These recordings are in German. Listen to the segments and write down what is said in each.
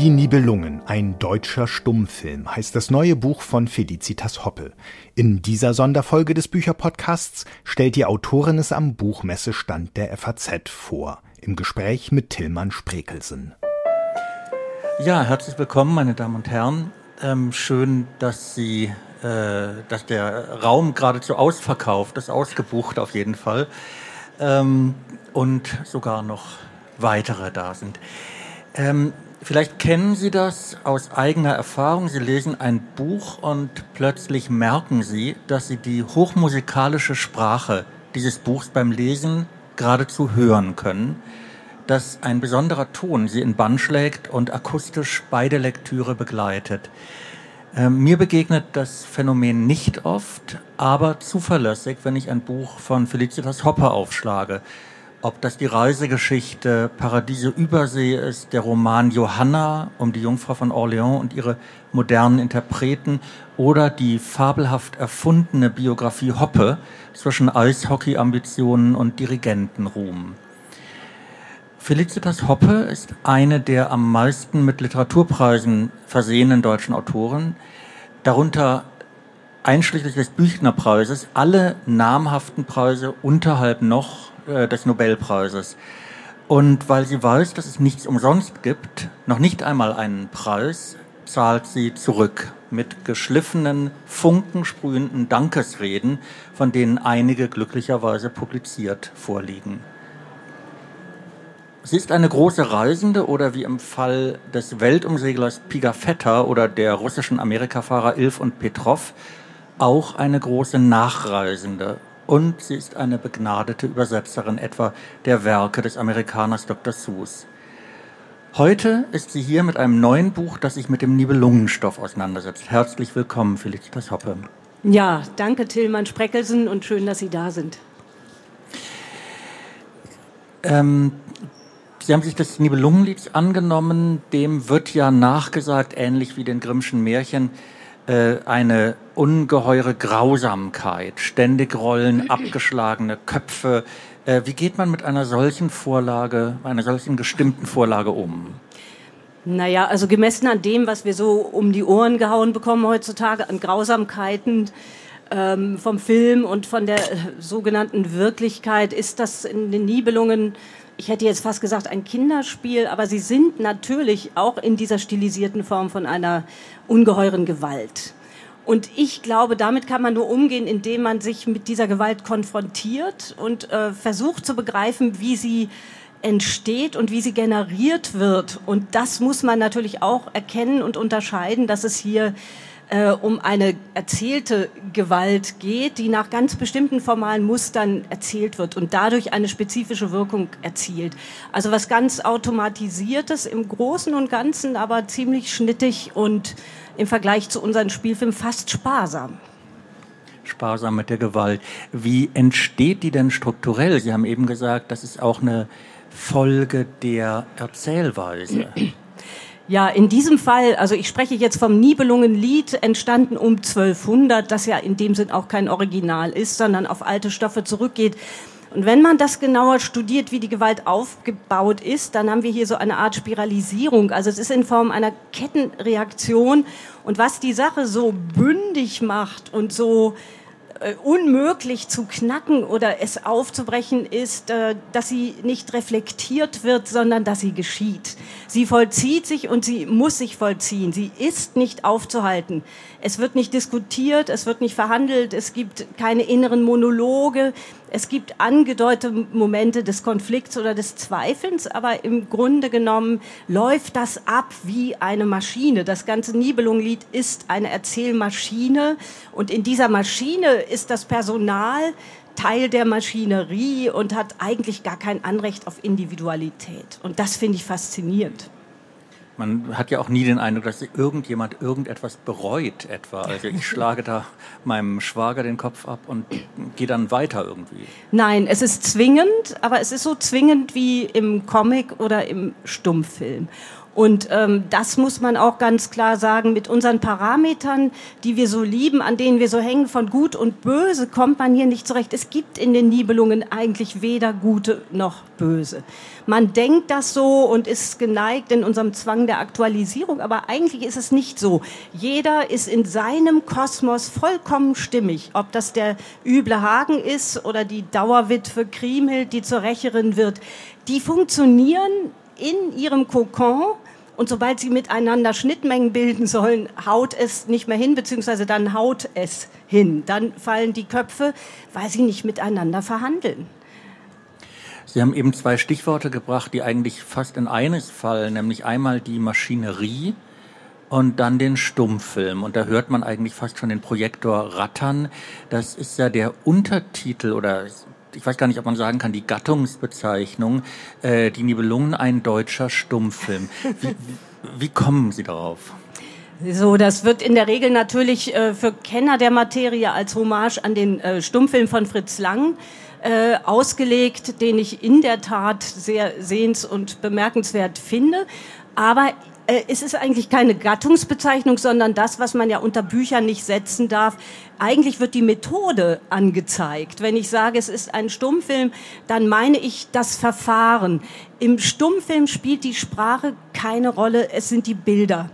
Die Nibelungen, ein deutscher Stummfilm, heißt das neue Buch von Felicitas Hoppe. In dieser Sonderfolge des Bücherpodcasts stellt die Autorin es am Buchmessestand der FAZ vor, im Gespräch mit Tillmann Sprekelsen. Ja, herzlich willkommen, meine Damen und Herren. Ähm, schön, dass Sie, äh, dass der Raum geradezu ausverkauft ist, ausgebucht auf jeden Fall. Ähm, und sogar noch weitere da sind. Ähm, Vielleicht kennen Sie das aus eigener Erfahrung. Sie lesen ein Buch und plötzlich merken Sie, dass Sie die hochmusikalische Sprache dieses Buchs beim Lesen geradezu hören können, dass ein besonderer Ton Sie in Bann schlägt und akustisch beide Lektüre begleitet. Ähm, mir begegnet das Phänomen nicht oft, aber zuverlässig, wenn ich ein Buch von Felicitas Hopper aufschlage ob das die Reisegeschichte Paradiese Übersee ist, der Roman Johanna um die Jungfrau von Orléans und ihre modernen Interpreten oder die fabelhaft erfundene Biografie Hoppe zwischen Eishockey-Ambitionen und Dirigentenruhm. Felicitas Hoppe ist eine der am meisten mit Literaturpreisen versehenen deutschen Autoren, darunter einschließlich des Büchnerpreises alle namhaften Preise unterhalb noch äh, des Nobelpreises. Und weil sie weiß, dass es nichts umsonst gibt, noch nicht einmal einen Preis, zahlt sie zurück mit geschliffenen, funkensprühenden Dankesreden, von denen einige glücklicherweise publiziert vorliegen. Sie ist eine große Reisende oder wie im Fall des Weltumseglers Pigafetta oder der russischen Amerikafahrer Ilf und Petrov auch eine große Nachreisende und sie ist eine begnadete Übersetzerin etwa der Werke des Amerikaners Dr. Seuss. Heute ist sie hier mit einem neuen Buch, das sich mit dem Nibelungenstoff auseinandersetzt. Herzlich willkommen, Felicitas Hoppe. Ja, danke Tillmann Spreckelsen und schön, dass Sie da sind. Ähm, Sie haben sich des Nibelungenlieds angenommen. Dem wird ja nachgesagt, ähnlich wie den Grimmschen Märchen, äh, eine ungeheure Grausamkeit, ständig rollen abgeschlagene Köpfe. Äh, wie geht man mit einer solchen Vorlage, einer solchen gestimmten Vorlage um? Naja, also gemessen an dem, was wir so um die Ohren gehauen bekommen heutzutage an Grausamkeiten ähm, vom Film und von der äh, sogenannten Wirklichkeit, ist das in den Nibelungen ich hätte jetzt fast gesagt ein Kinderspiel, aber sie sind natürlich auch in dieser stilisierten Form von einer ungeheuren Gewalt. Und ich glaube, damit kann man nur umgehen, indem man sich mit dieser Gewalt konfrontiert und äh, versucht zu begreifen, wie sie entsteht und wie sie generiert wird. Und das muss man natürlich auch erkennen und unterscheiden, dass es hier äh, um eine erzählte Gewalt geht, die nach ganz bestimmten formalen Mustern erzählt wird und dadurch eine spezifische Wirkung erzielt. Also was ganz automatisiertes im Großen und Ganzen, aber ziemlich schnittig und im Vergleich zu unseren Spielfilmen fast sparsam sparsam mit der Gewalt. Wie entsteht die denn strukturell? Sie haben eben gesagt, das ist auch eine Folge der Erzählweise. Ja, in diesem Fall, also ich spreche jetzt vom Nibelungenlied, entstanden um 1200, das ja in dem Sinn auch kein Original ist, sondern auf alte Stoffe zurückgeht. Und wenn man das genauer studiert, wie die Gewalt aufgebaut ist, dann haben wir hier so eine Art Spiralisierung. Also es ist in Form einer Kettenreaktion. Und was die Sache so bündig macht und so äh, unmöglich zu knacken oder es aufzubrechen ist, äh, dass sie nicht reflektiert wird, sondern dass sie geschieht. Sie vollzieht sich und sie muss sich vollziehen. Sie ist nicht aufzuhalten. Es wird nicht diskutiert, es wird nicht verhandelt, es gibt keine inneren Monologe, es gibt angedeutete Momente des Konflikts oder des Zweifelns, aber im Grunde genommen läuft das ab wie eine Maschine. Das ganze Nibelungenlied ist eine Erzählmaschine und in dieser Maschine ist das Personal Teil der Maschinerie und hat eigentlich gar kein Anrecht auf Individualität. Und das finde ich faszinierend. Man hat ja auch nie den Eindruck, dass irgendjemand irgendetwas bereut etwa. Also ich schlage da meinem Schwager den Kopf ab und gehe dann weiter irgendwie. Nein, es ist zwingend, aber es ist so zwingend wie im Comic oder im Stummfilm. Und ähm, das muss man auch ganz klar sagen, mit unseren Parametern, die wir so lieben, an denen wir so hängen, von Gut und Böse, kommt man hier nicht zurecht. Es gibt in den Nibelungen eigentlich weder Gute noch Böse. Man denkt das so und ist geneigt in unserem Zwang der Aktualisierung, aber eigentlich ist es nicht so. Jeder ist in seinem Kosmos vollkommen stimmig, ob das der üble Hagen ist oder die Dauerwitwe Kriemhild, die zur Rächerin wird. Die funktionieren in ihrem Kokon und sobald sie miteinander Schnittmengen bilden sollen, haut es nicht mehr hin, beziehungsweise dann haut es hin. Dann fallen die Köpfe, weil sie nicht miteinander verhandeln. Sie haben eben zwei Stichworte gebracht, die eigentlich fast in eines fallen, nämlich einmal die Maschinerie und dann den Stummfilm. Und da hört man eigentlich fast schon den Projektor rattern. Das ist ja der Untertitel oder ich weiß gar nicht, ob man sagen kann, die Gattungsbezeichnung, äh, die Nibelungen, ein deutscher Stummfilm. Wie, wie kommen Sie darauf? So, das wird in der Regel natürlich äh, für Kenner der Materie als Hommage an den äh, Stummfilm von Fritz Lang äh, ausgelegt, den ich in der Tat sehr sehens- und bemerkenswert finde. Aber äh, es ist eigentlich keine Gattungsbezeichnung, sondern das, was man ja unter Büchern nicht setzen darf. Eigentlich wird die Methode angezeigt. Wenn ich sage, es ist ein Stummfilm, dann meine ich das Verfahren. Im Stummfilm spielt die Sprache keine Rolle, es sind die Bilder.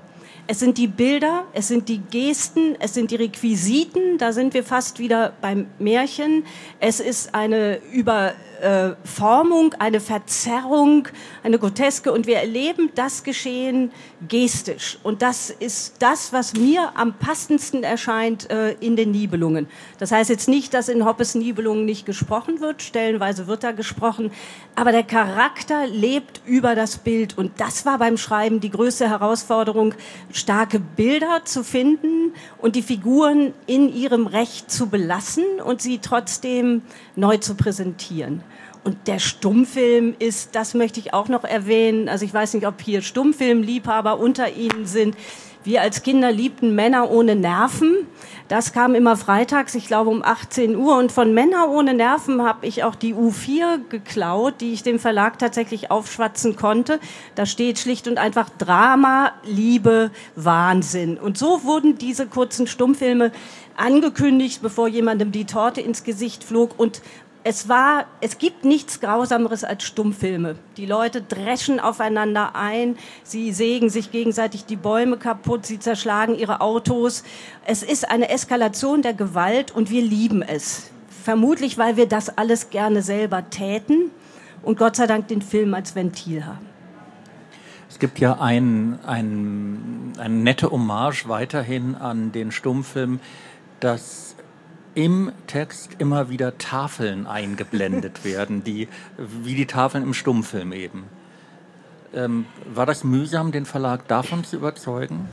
Es sind die Bilder, es sind die Gesten, es sind die Requisiten, da sind wir fast wieder beim Märchen. Es ist eine über äh, Formung, eine Verzerrung, eine Groteske und wir erleben das Geschehen gestisch. Und das ist das, was mir am passendsten erscheint äh, in den Nibelungen. Das heißt jetzt nicht, dass in Hoppes Nibelungen nicht gesprochen wird, stellenweise wird da gesprochen, aber der Charakter lebt über das Bild und das war beim Schreiben die größte Herausforderung, starke Bilder zu finden und die Figuren in ihrem Recht zu belassen und sie trotzdem neu zu präsentieren. Und der Stummfilm ist, das möchte ich auch noch erwähnen, also ich weiß nicht, ob hier Stummfilmliebhaber unter Ihnen sind. Wir als Kinder liebten Männer ohne Nerven. Das kam immer freitags, ich glaube um 18 Uhr. Und von Männer ohne Nerven habe ich auch die U4 geklaut, die ich dem Verlag tatsächlich aufschwatzen konnte. Da steht schlicht und einfach Drama, Liebe, Wahnsinn. Und so wurden diese kurzen Stummfilme angekündigt, bevor jemandem die Torte ins Gesicht flog. Und es war, es gibt nichts Grausameres als Stummfilme. Die Leute dreschen aufeinander ein, sie sägen sich gegenseitig die Bäume kaputt, sie zerschlagen ihre Autos. Es ist eine Eskalation der Gewalt und wir lieben es. Vermutlich, weil wir das alles gerne selber täten und Gott sei Dank den Film als Ventil haben. Es gibt ja ein, ein, eine nette Hommage weiterhin an den Stummfilm, dass im Text immer wieder Tafeln eingeblendet werden, die, wie die Tafeln im Stummfilm eben. Ähm, war das mühsam, den Verlag davon zu überzeugen?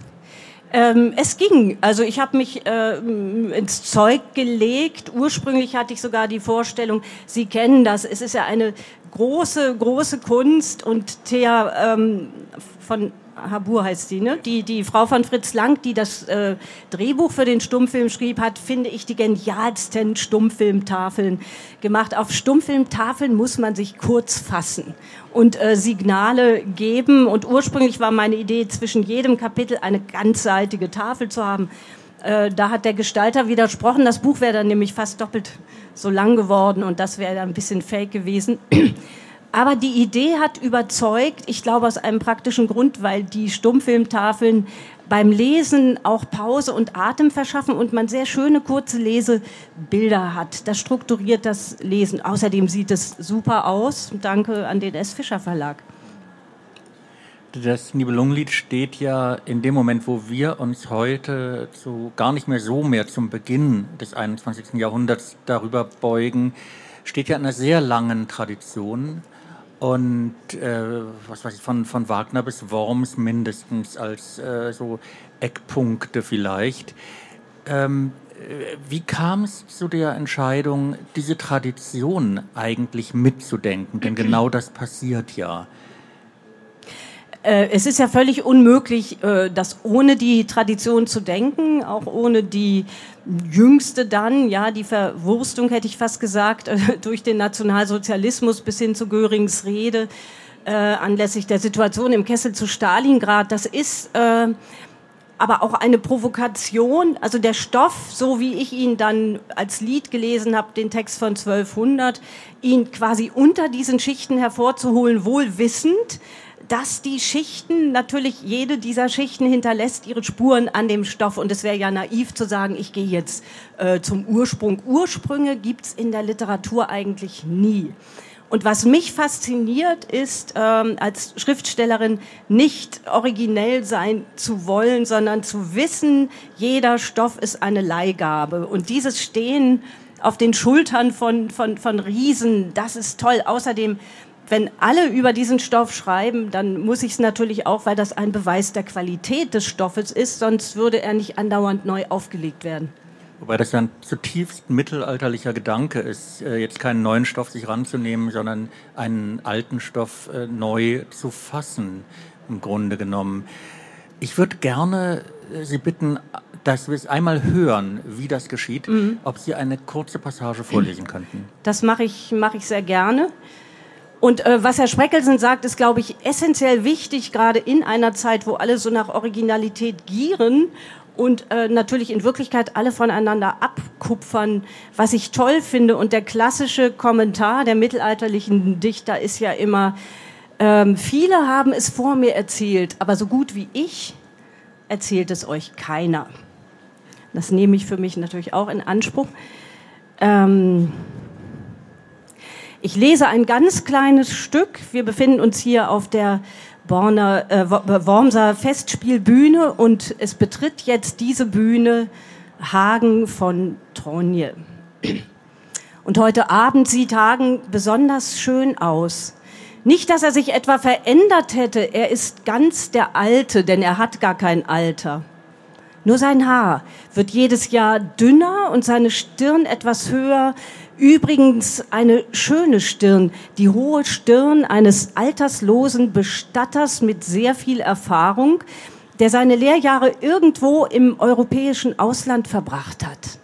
Ähm, es ging. Also ich habe mich äh, ins Zeug gelegt. Ursprünglich hatte ich sogar die Vorstellung, Sie kennen das. Es ist ja eine große, große Kunst und Thea ähm, von Habur heißt sie, ne? Die, die Frau von Fritz Lang, die das äh, Drehbuch für den Stummfilm schrieb, hat, finde ich, die genialsten Stummfilmtafeln gemacht. Auf Stummfilmtafeln muss man sich kurz fassen und äh, Signale geben. Und ursprünglich war meine Idee, zwischen jedem Kapitel eine ganzseitige Tafel zu haben. Äh, da hat der Gestalter widersprochen. Das Buch wäre dann nämlich fast doppelt so lang geworden und das wäre dann ein bisschen fake gewesen. Aber die Idee hat überzeugt, ich glaube aus einem praktischen Grund, weil die Stummfilmtafeln beim Lesen auch Pause und Atem verschaffen und man sehr schöne kurze Lesebilder hat. Das strukturiert das Lesen. Außerdem sieht es super aus. Danke an den S. Fischer Verlag. Das Nibelungenlied steht ja in dem Moment, wo wir uns heute zu, gar nicht mehr so mehr zum Beginn des 21. Jahrhunderts darüber beugen, steht ja in einer sehr langen Tradition und äh, was weiß ich, von, von Wagner bis Worms mindestens als äh, so Eckpunkte vielleicht. Ähm, äh, wie kam es zu der Entscheidung, diese Tradition eigentlich mitzudenken? Denn genau das passiert ja. Äh, es ist ja völlig unmöglich, äh, das ohne die Tradition zu denken, auch ohne die jüngste dann, ja, die Verwurstung hätte ich fast gesagt, durch den Nationalsozialismus bis hin zu Görings Rede äh, anlässlich der Situation im Kessel zu Stalingrad. Das ist äh, aber auch eine Provokation. Also der Stoff, so wie ich ihn dann als Lied gelesen habe, den Text von 1200, ihn quasi unter diesen Schichten hervorzuholen, wohl wissend, dass die Schichten, natürlich jede dieser Schichten hinterlässt ihre Spuren an dem Stoff. Und es wäre ja naiv zu sagen, ich gehe jetzt äh, zum Ursprung. Ursprünge gibt's in der Literatur eigentlich nie. Und was mich fasziniert, ist, ähm, als Schriftstellerin nicht originell sein zu wollen, sondern zu wissen, jeder Stoff ist eine Leihgabe. Und dieses Stehen auf den Schultern von, von, von Riesen, das ist toll. Außerdem, wenn alle über diesen Stoff schreiben, dann muss ich es natürlich auch, weil das ein Beweis der Qualität des Stoffes ist, sonst würde er nicht andauernd neu aufgelegt werden. Wobei das ja ein zutiefst mittelalterlicher Gedanke ist, äh, jetzt keinen neuen Stoff sich ranzunehmen, sondern einen alten Stoff äh, neu zu fassen, im Grunde genommen. Ich würde gerne äh, Sie bitten, dass wir es einmal hören, wie das geschieht, mhm. ob Sie eine kurze Passage vorlesen könnten. Das mache ich, mache ich sehr gerne. Und äh, was Herr Spreckelsen sagt, ist, glaube ich, essentiell wichtig, gerade in einer Zeit, wo alle so nach Originalität gieren und äh, natürlich in Wirklichkeit alle voneinander abkupfern, was ich toll finde. Und der klassische Kommentar der mittelalterlichen Dichter ist ja immer, ähm, viele haben es vor mir erzählt, aber so gut wie ich erzählt es euch keiner. Das nehme ich für mich natürlich auch in Anspruch. Ähm, ich lese ein ganz kleines Stück. Wir befinden uns hier auf der Borner, äh, Wormser Festspielbühne und es betritt jetzt diese Bühne Hagen von Tronje. Und heute Abend sieht Hagen besonders schön aus. Nicht, dass er sich etwa verändert hätte, er ist ganz der Alte, denn er hat gar kein Alter. Nur sein Haar wird jedes Jahr dünner und seine Stirn etwas höher, Übrigens eine schöne Stirn, die hohe Stirn eines alterslosen Bestatters mit sehr viel Erfahrung, der seine Lehrjahre irgendwo im europäischen Ausland verbracht hat.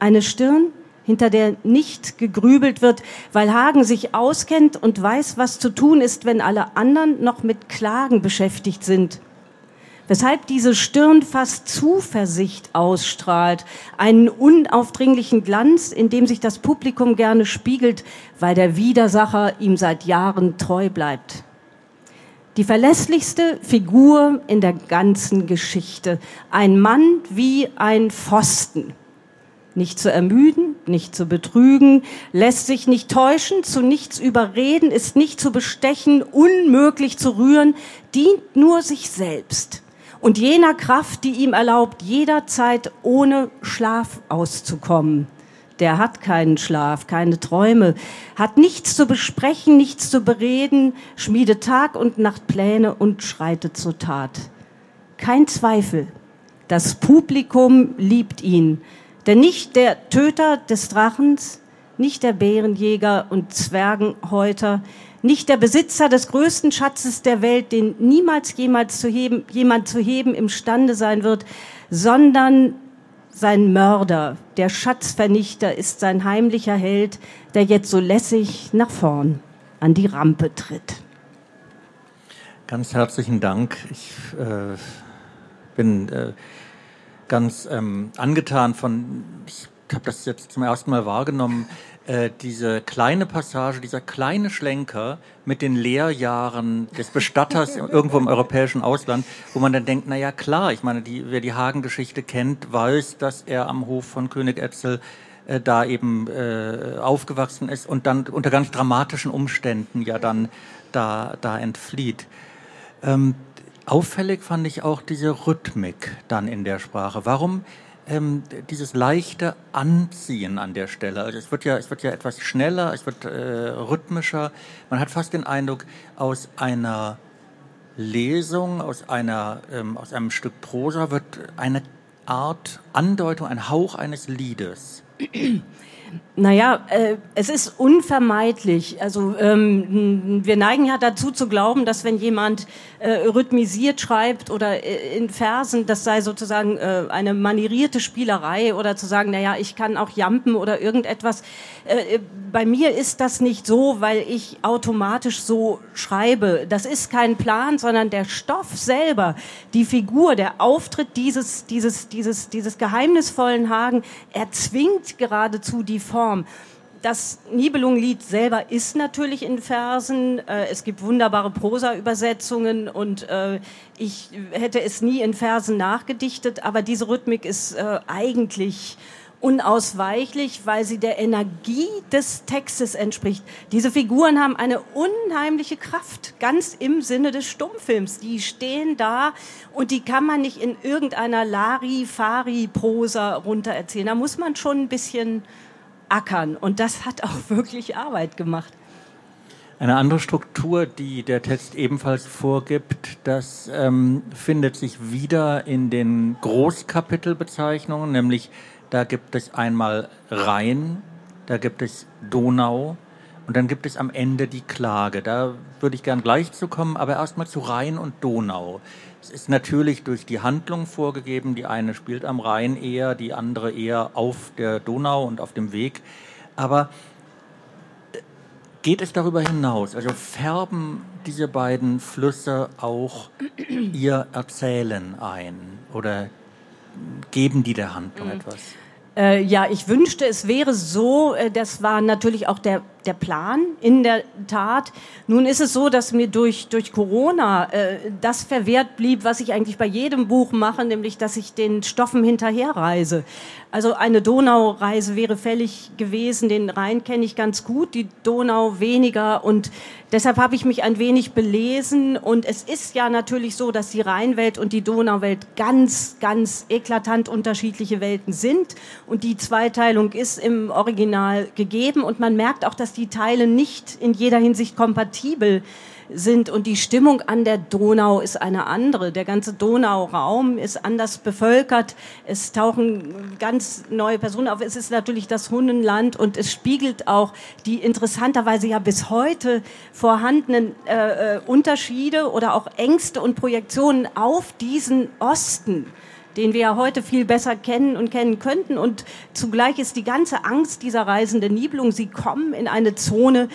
Eine Stirn, hinter der nicht gegrübelt wird, weil Hagen sich auskennt und weiß, was zu tun ist, wenn alle anderen noch mit Klagen beschäftigt sind weshalb diese Stirn fast Zuversicht ausstrahlt, einen unaufdringlichen Glanz, in dem sich das Publikum gerne spiegelt, weil der Widersacher ihm seit Jahren treu bleibt. Die verlässlichste Figur in der ganzen Geschichte. Ein Mann wie ein Pfosten. Nicht zu ermüden, nicht zu betrügen, lässt sich nicht täuschen, zu nichts überreden, ist nicht zu bestechen, unmöglich zu rühren, dient nur sich selbst und jener Kraft, die ihm erlaubt, jederzeit ohne Schlaf auszukommen. Der hat keinen Schlaf, keine Träume, hat nichts zu besprechen, nichts zu bereden, schmiedet Tag und Nacht Pläne und schreitet zur Tat. Kein Zweifel, das Publikum liebt ihn, denn nicht der Töter des Drachens, nicht der Bärenjäger und Zwergenhäuter, nicht der Besitzer des größten Schatzes der Welt, den niemals jemals zu heben, jemand zu heben imstande sein wird, sondern sein Mörder, der Schatzvernichter, ist sein heimlicher Held, der jetzt so lässig nach vorn an die Rampe tritt. Ganz herzlichen Dank. Ich äh, bin äh, ganz ähm, angetan von, ich habe das jetzt zum ersten Mal wahrgenommen, äh, diese kleine Passage, dieser kleine Schlenker mit den Lehrjahren des Bestatters irgendwo im europäischen Ausland, wo man dann denkt, na ja klar, ich meine, die, wer die Hagen-Geschichte kennt, weiß, dass er am Hof von König Etzel äh, da eben äh, aufgewachsen ist und dann unter ganz dramatischen Umständen ja dann da, da entflieht. Ähm, auffällig fand ich auch diese Rhythmik dann in der Sprache. Warum ähm, dieses leichte Anziehen an der Stelle. Also es wird ja, es wird ja etwas schneller, es wird äh, rhythmischer. Man hat fast den Eindruck, aus einer Lesung, aus einer, ähm, aus einem Stück Prosa wird eine Art Andeutung, ein Hauch eines Liedes. Naja, äh, es ist unvermeidlich. Also ähm, wir neigen ja dazu zu glauben, dass wenn jemand äh, rhythmisiert schreibt oder äh, in Versen, das sei sozusagen äh, eine manierierte Spielerei oder zu sagen, naja, ich kann auch jampen oder irgendetwas. Äh, bei mir ist das nicht so, weil ich automatisch so schreibe. Das ist kein Plan, sondern der Stoff selber, die Figur, der Auftritt dieses, dieses, dieses, dieses geheimnisvollen Hagen erzwingt geradezu die Form. Das Nibelungenlied selber ist natürlich in Versen. Äh, es gibt wunderbare Prosa-Übersetzungen und äh, ich hätte es nie in Versen nachgedichtet, aber diese Rhythmik ist äh, eigentlich unausweichlich, weil sie der Energie des Textes entspricht. Diese Figuren haben eine unheimliche Kraft, ganz im Sinne des Stummfilms. Die stehen da und die kann man nicht in irgendeiner Lari-Fari-Prosa runtererzählen. Da muss man schon ein bisschen ackern. Und das hat auch wirklich Arbeit gemacht. Eine andere Struktur, die der Text ebenfalls vorgibt, das ähm, findet sich wieder in den Großkapitelbezeichnungen, nämlich da gibt es einmal Rhein, da gibt es Donau und dann gibt es am Ende die Klage. Da würde ich gern gleich zu kommen, aber erstmal zu Rhein und Donau. Es ist natürlich durch die Handlung vorgegeben. Die eine spielt am Rhein eher, die andere eher auf der Donau und auf dem Weg. Aber äh, geht es darüber hinaus? Also färben diese beiden Flüsse auch ihr Erzählen ein oder geben die der Handlung mhm. etwas? Äh, ja, ich wünschte, es wäre so. Äh, das war natürlich auch der der Plan in der Tat. Nun ist es so, dass mir durch, durch Corona äh, das verwehrt blieb, was ich eigentlich bei jedem Buch mache, nämlich dass ich den Stoffen hinterherreise. Also eine Donaureise wäre fällig gewesen, den Rhein kenne ich ganz gut, die Donau weniger und deshalb habe ich mich ein wenig belesen und es ist ja natürlich so, dass die Rheinwelt und die Donauwelt ganz, ganz eklatant unterschiedliche Welten sind und die Zweiteilung ist im Original gegeben und man merkt auch, dass die Teile nicht in jeder Hinsicht kompatibel sind und die Stimmung an der Donau ist eine andere. Der ganze Donauraum ist anders bevölkert. Es tauchen ganz neue Personen auf. Es ist natürlich das Hundenland und es spiegelt auch die interessanterweise ja bis heute vorhandenen äh, äh Unterschiede oder auch Ängste und Projektionen auf diesen Osten den wir ja heute viel besser kennen und kennen könnten. Und zugleich ist die ganze Angst dieser Reisenden Nibelung, sie kommen in eine Zone,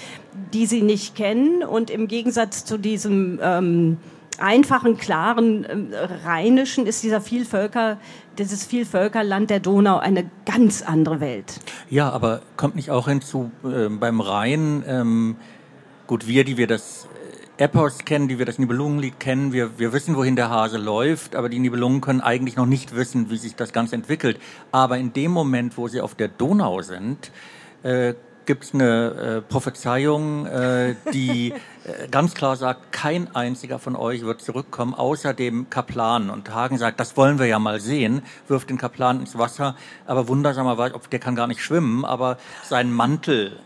die sie nicht kennen. Und im Gegensatz zu diesem ähm, einfachen, klaren ähm, Rheinischen ist dieser Vielvölker, dieses Vielvölkerland der Donau eine ganz andere Welt. Ja, aber kommt nicht auch hinzu äh, beim Rhein, ähm, gut, wir, die wir das Epos kennen, die wir das Nibelungenlied kennen. Wir, wir wissen, wohin der Hase läuft, aber die Nibelungen können eigentlich noch nicht wissen, wie sich das Ganze entwickelt. Aber in dem Moment, wo sie auf der Donau sind, äh, gibt es eine äh, Prophezeiung, äh, die äh, ganz klar sagt, kein einziger von euch wird zurückkommen, außer dem Kaplan. Und Hagen sagt, das wollen wir ja mal sehen, wirft den Kaplan ins Wasser, aber wundersamerweise, der kann gar nicht schwimmen, aber sein Mantel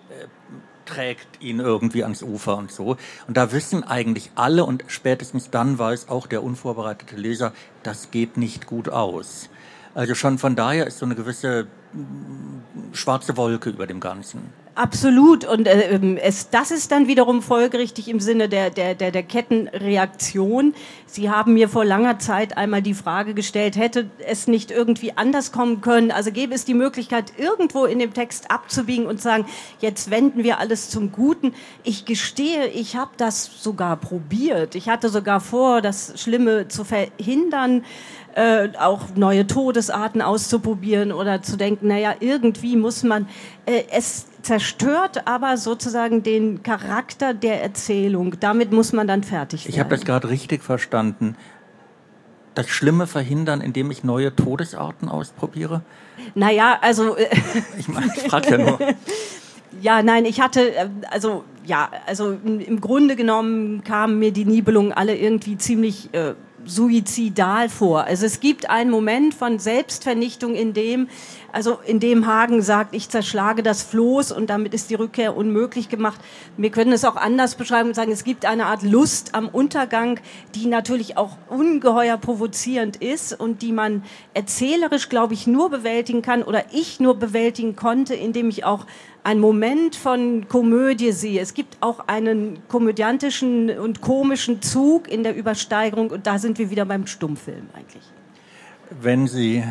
trägt ihn irgendwie ans Ufer und so. Und da wissen eigentlich alle und spätestens dann weiß auch der unvorbereitete Leser, das geht nicht gut aus. Also schon von daher ist so eine gewisse mm, schwarze Wolke über dem Ganzen. Absolut. Und äh, ähm, es, das ist dann wiederum folgerichtig im Sinne der, der, der, der Kettenreaktion. Sie haben mir vor langer Zeit einmal die Frage gestellt, hätte es nicht irgendwie anders kommen können? Also gäbe es die Möglichkeit, irgendwo in dem Text abzubiegen und sagen, jetzt wenden wir alles zum Guten. Ich gestehe, ich habe das sogar probiert. Ich hatte sogar vor, das Schlimme zu verhindern äh, auch neue Todesarten auszuprobieren oder zu denken, naja, irgendwie muss man, äh, es zerstört aber sozusagen den Charakter der Erzählung. Damit muss man dann fertig werden. Ich habe das gerade richtig verstanden. Das Schlimme verhindern, indem ich neue Todesarten ausprobiere? Naja, also. Äh, ich, ich frage ja nur. Ja, nein, ich hatte, äh, also ja, also im Grunde genommen kamen mir die Nibelungen alle irgendwie ziemlich äh, suizidal vor. Also es gibt einen Moment von Selbstvernichtung, in dem, also in dem Hagen sagt, ich zerschlage das Floß und damit ist die Rückkehr unmöglich gemacht. Wir können es auch anders beschreiben und sagen, es gibt eine Art Lust am Untergang, die natürlich auch ungeheuer provozierend ist und die man erzählerisch, glaube ich, nur bewältigen kann oder ich nur bewältigen konnte, indem ich auch einen Moment von Komödie sehe. Es gibt auch einen komödiantischen und komischen Zug in der Übersteigerung und da sind wir wieder beim Stummfilm eigentlich. Wenn Sie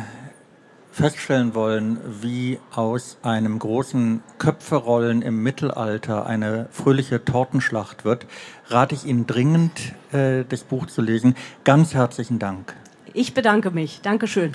feststellen wollen, wie aus einem großen Köpferollen im Mittelalter eine fröhliche Tortenschlacht wird, rate ich Ihnen dringend, äh, das Buch zu lesen. Ganz herzlichen Dank. Ich bedanke mich. Dankeschön.